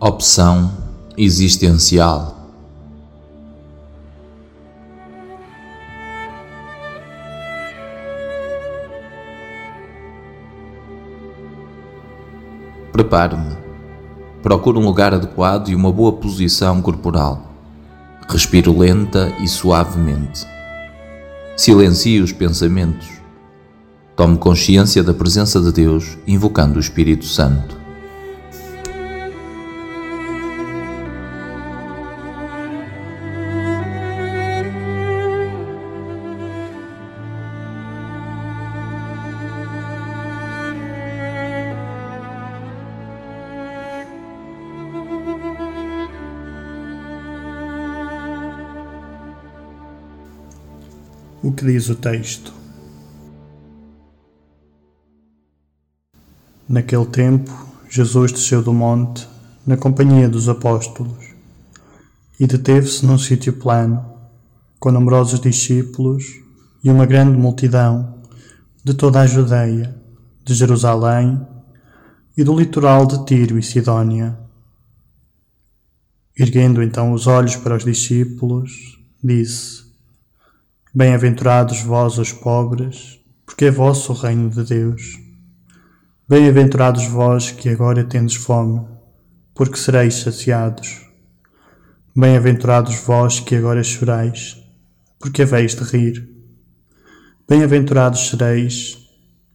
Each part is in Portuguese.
Opção existencial. Preparo-me. Procuro um lugar adequado e uma boa posição corporal. Respiro lenta e suavemente. Silencio os pensamentos. Tomo consciência da presença de Deus, invocando o Espírito Santo. O que diz o texto? Naquele tempo, Jesus desceu do monte na companhia dos apóstolos e deteve-se num sítio plano, com numerosos discípulos e uma grande multidão de toda a Judeia, de Jerusalém e do litoral de Tiro e Sidônia. Erguendo então os olhos para os discípulos, disse: Bem-aventurados vós os pobres, porque é vosso o reino de Deus. Bem-aventurados vós que agora tendes fome, porque sereis saciados. Bem-aventurados vós que agora chorais, porque haveis de rir. Bem-aventurados sereis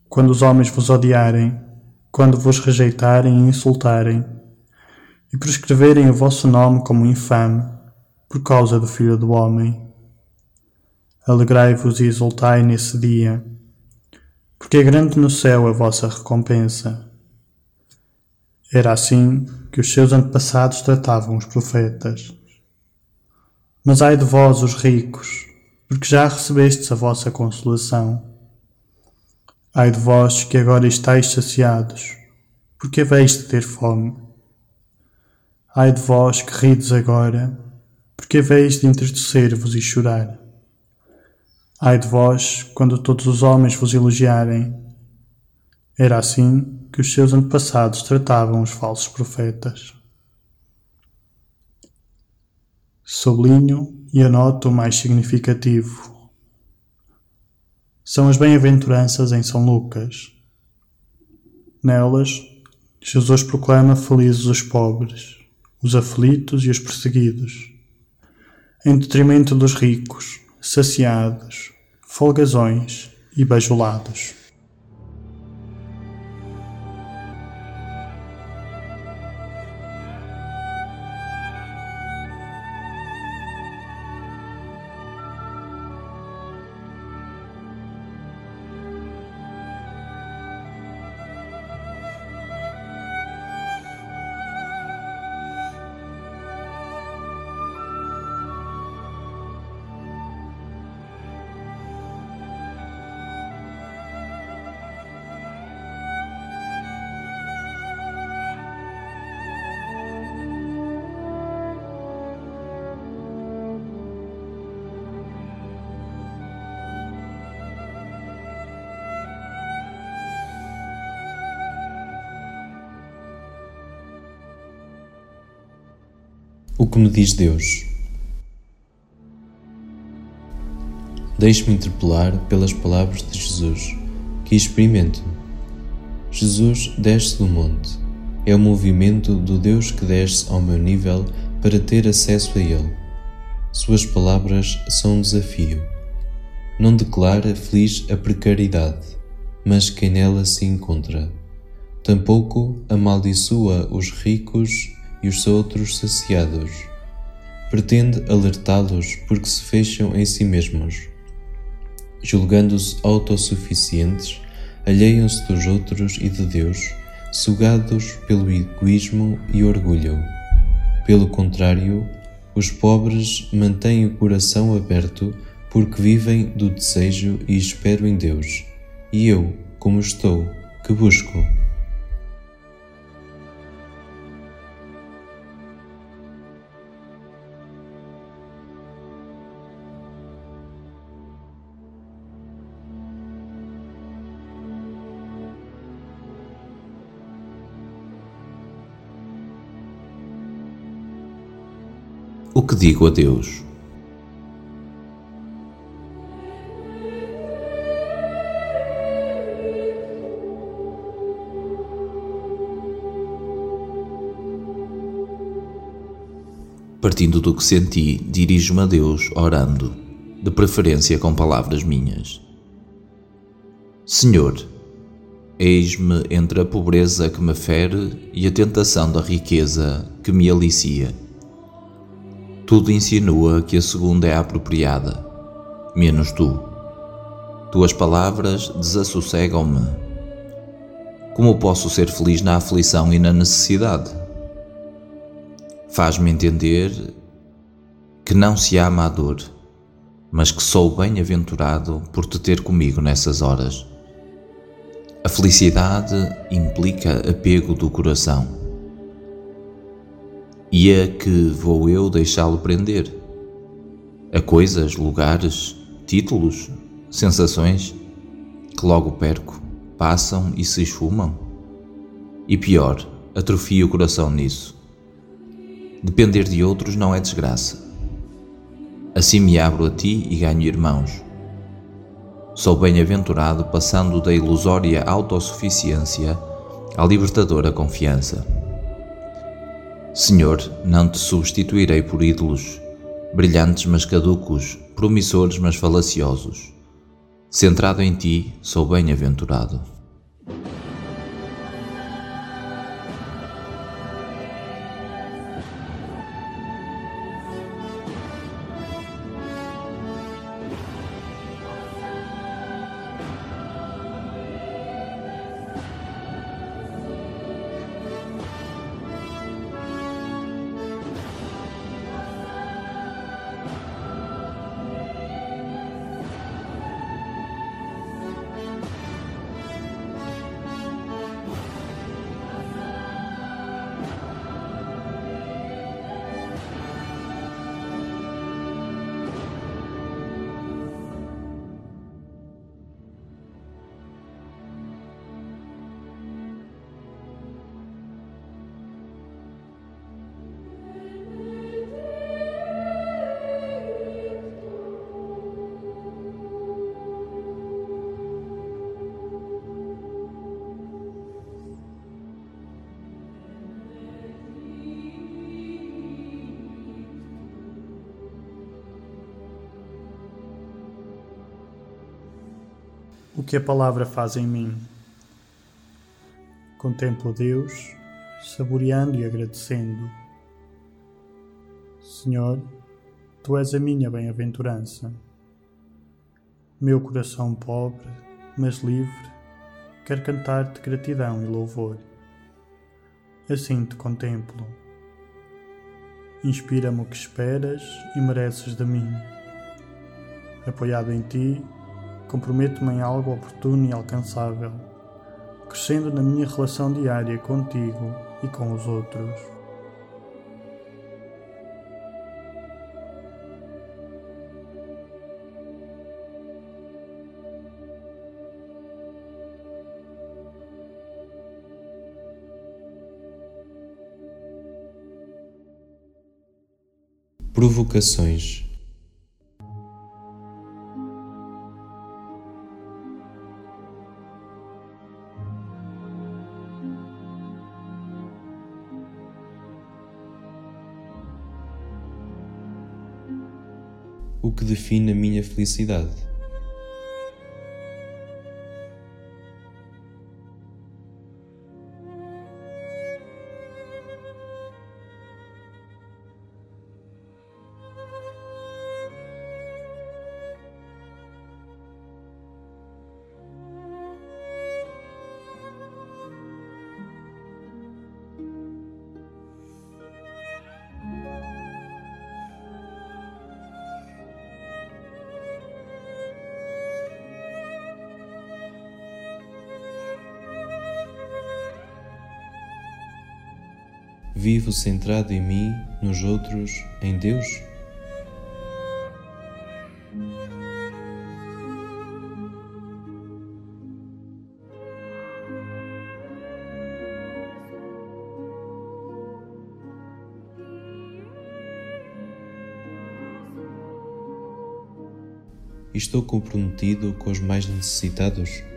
quando os homens vos odiarem, quando vos rejeitarem e insultarem, e prescreverem o vosso nome como infame, por causa do Filho do Homem. Alegrai-vos e exultai nesse dia, porque é grande no céu a vossa recompensa. Era assim que os seus antepassados tratavam os profetas. Mas ai de vós, os ricos, porque já recebestes a vossa consolação. Ai de vós que agora estáis saciados, porque haveis de ter fome. Ai de vós que rides agora, porque haveis de entristecer-vos e chorar. Ai de vós, quando todos os homens vos elogiarem. Era assim que os seus antepassados tratavam os falsos profetas. Sublinho e anoto o mais significativo. São as bem-aventuranças em São Lucas. Nelas, Jesus proclama felizes os pobres, os aflitos e os perseguidos, em detrimento dos ricos, saciados, folgazões e bajulados. O que me diz Deus? Deixe-me interpelar pelas palavras de Jesus, que experimento. Jesus desce do monte. É o movimento do Deus que desce ao meu nível para ter acesso a Ele. Suas palavras são um desafio. Não declara feliz a precariedade, mas quem nela se encontra. Tampouco amaldiçoa os ricos e os outros saciados. Pretende alertá-los porque se fecham em si mesmos. Julgando-se autossuficientes, alheiam-se dos outros e de Deus, sugados pelo egoísmo e orgulho. Pelo contrário, os pobres mantêm o coração aberto porque vivem do desejo e espero em Deus. E eu, como estou, que busco. Que digo a Deus? Partindo do que senti, dirijo-me a Deus orando, de preferência com palavras minhas. Senhor, eis-me entre a pobreza que me fere e a tentação da riqueza que me alicia. Tudo insinua que a segunda é a apropriada, menos tu. Tuas palavras desassossegam-me. Como posso ser feliz na aflição e na necessidade? Faz-me entender que não se ama a dor, mas que sou bem-aventurado por te ter comigo nessas horas. A felicidade implica apego do coração. E a que vou eu deixá-lo prender? A coisas, lugares, títulos, sensações que logo perco, passam e se esfumam? E pior, atrofio o coração nisso Depender de outros não é desgraça. Assim me abro a ti e ganho irmãos. Sou bem-aventurado passando da ilusória autossuficiência à libertadora confiança. Senhor, não te substituirei por ídolos, brilhantes mas caducos, promissores mas falaciosos. Centrado em ti, sou bem-aventurado. O que a palavra faz em mim. Contemplo Deus, saboreando e agradecendo. Senhor, Tu és a minha bem-aventurança. Meu coração pobre, mas livre, quer cantar-te gratidão e louvor. Assim te contemplo. Inspira-me o que esperas e mereces de mim. Apoiado em ti, comprometo-me em algo oportuno e alcançável, crescendo na minha relação diária contigo e com os outros. Provocações que define a minha felicidade. Vivo centrado em mim, nos outros, em Deus? Estou comprometido com os mais necessitados?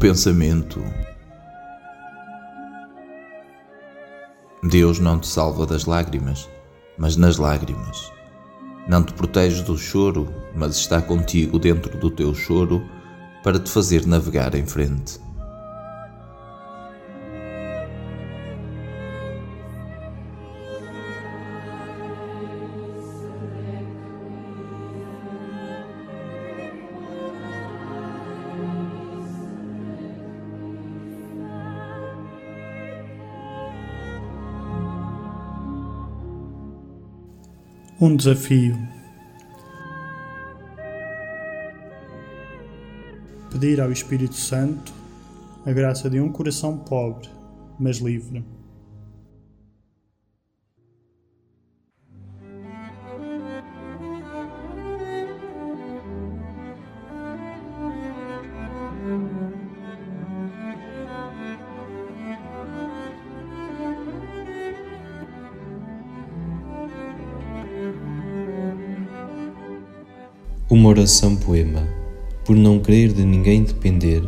Pensamento. Deus não te salva das lágrimas, mas nas lágrimas. Não te protege do choro, mas está contigo dentro do teu choro para te fazer navegar em frente. Um desafio. Pedir ao Espírito Santo a graça de um coração pobre, mas livre. Uma oração poema. Por não querer de ninguém depender,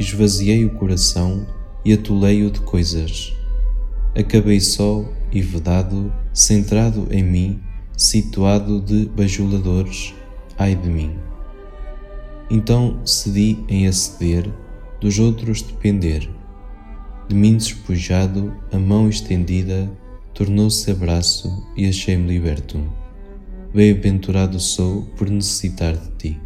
esvaziei o coração e atolei-o de coisas. Acabei só e vedado, centrado em mim, situado de bajuladores, ai de mim. Então cedi em aceder, dos outros depender. De mim despojado, a mão estendida, tornou-se abraço e achei-me liberto. Bem-aventurado sou por necessitar de ti.